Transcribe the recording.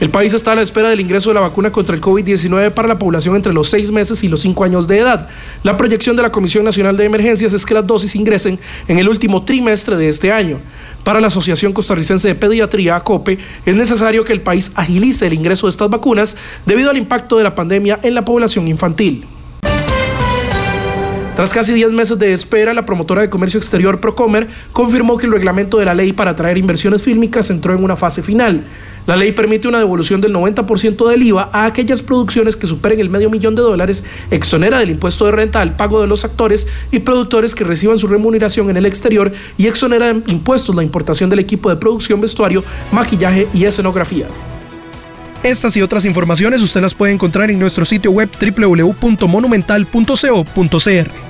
El país está a la espera del ingreso de la vacuna contra el COVID-19 para la población entre los 6 meses y los 5 años de edad. La proyección de la Comisión Nacional de Emergencias es que las dosis ingresen en el último trimestre de este año. Para la Asociación Costarricense de Pediatría, ACOPE, es necesario que el país agilice el ingreso de estas vacunas debido al impacto de la pandemia en la población infantil. Tras casi 10 meses de espera, la promotora de comercio exterior Procomer confirmó que el reglamento de la ley para atraer inversiones fílmicas entró en una fase final. La ley permite una devolución del 90% del IVA a aquellas producciones que superen el medio millón de dólares, exonera del impuesto de renta al pago de los actores y productores que reciban su remuneración en el exterior y exonera de impuestos la importación del equipo de producción, vestuario, maquillaje y escenografía. Estas y otras informaciones usted las puede encontrar en nuestro sitio web www.monumental.co.cr.